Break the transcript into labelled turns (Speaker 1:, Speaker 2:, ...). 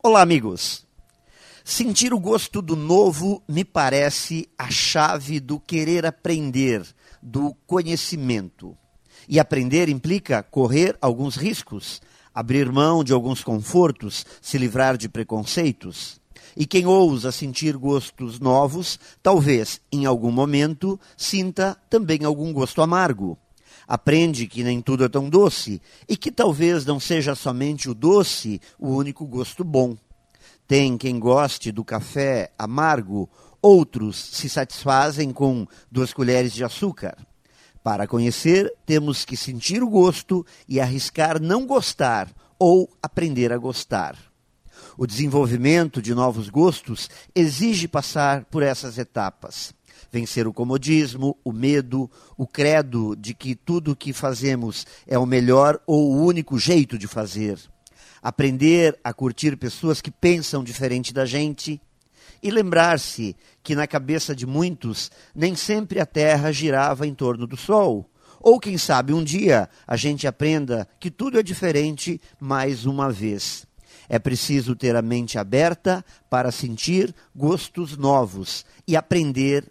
Speaker 1: Olá, amigos. Sentir o gosto do novo me parece a chave do querer aprender, do conhecimento. E aprender implica correr alguns riscos, abrir mão de alguns confortos, se livrar de preconceitos. E quem ousa sentir gostos novos, talvez em algum momento sinta também algum gosto amargo. Aprende que nem tudo é tão doce e que talvez não seja somente o doce o único gosto bom. Tem quem goste do café amargo, outros se satisfazem com duas colheres de açúcar. Para conhecer, temos que sentir o gosto e arriscar não gostar ou aprender a gostar. O desenvolvimento de novos gostos exige passar por essas etapas vencer o comodismo, o medo, o credo de que tudo o que fazemos é o melhor ou o único jeito de fazer. Aprender a curtir pessoas que pensam diferente da gente e lembrar-se que na cabeça de muitos nem sempre a Terra girava em torno do Sol. Ou quem sabe um dia a gente aprenda que tudo é diferente mais uma vez. É preciso ter a mente aberta para sentir gostos novos e aprender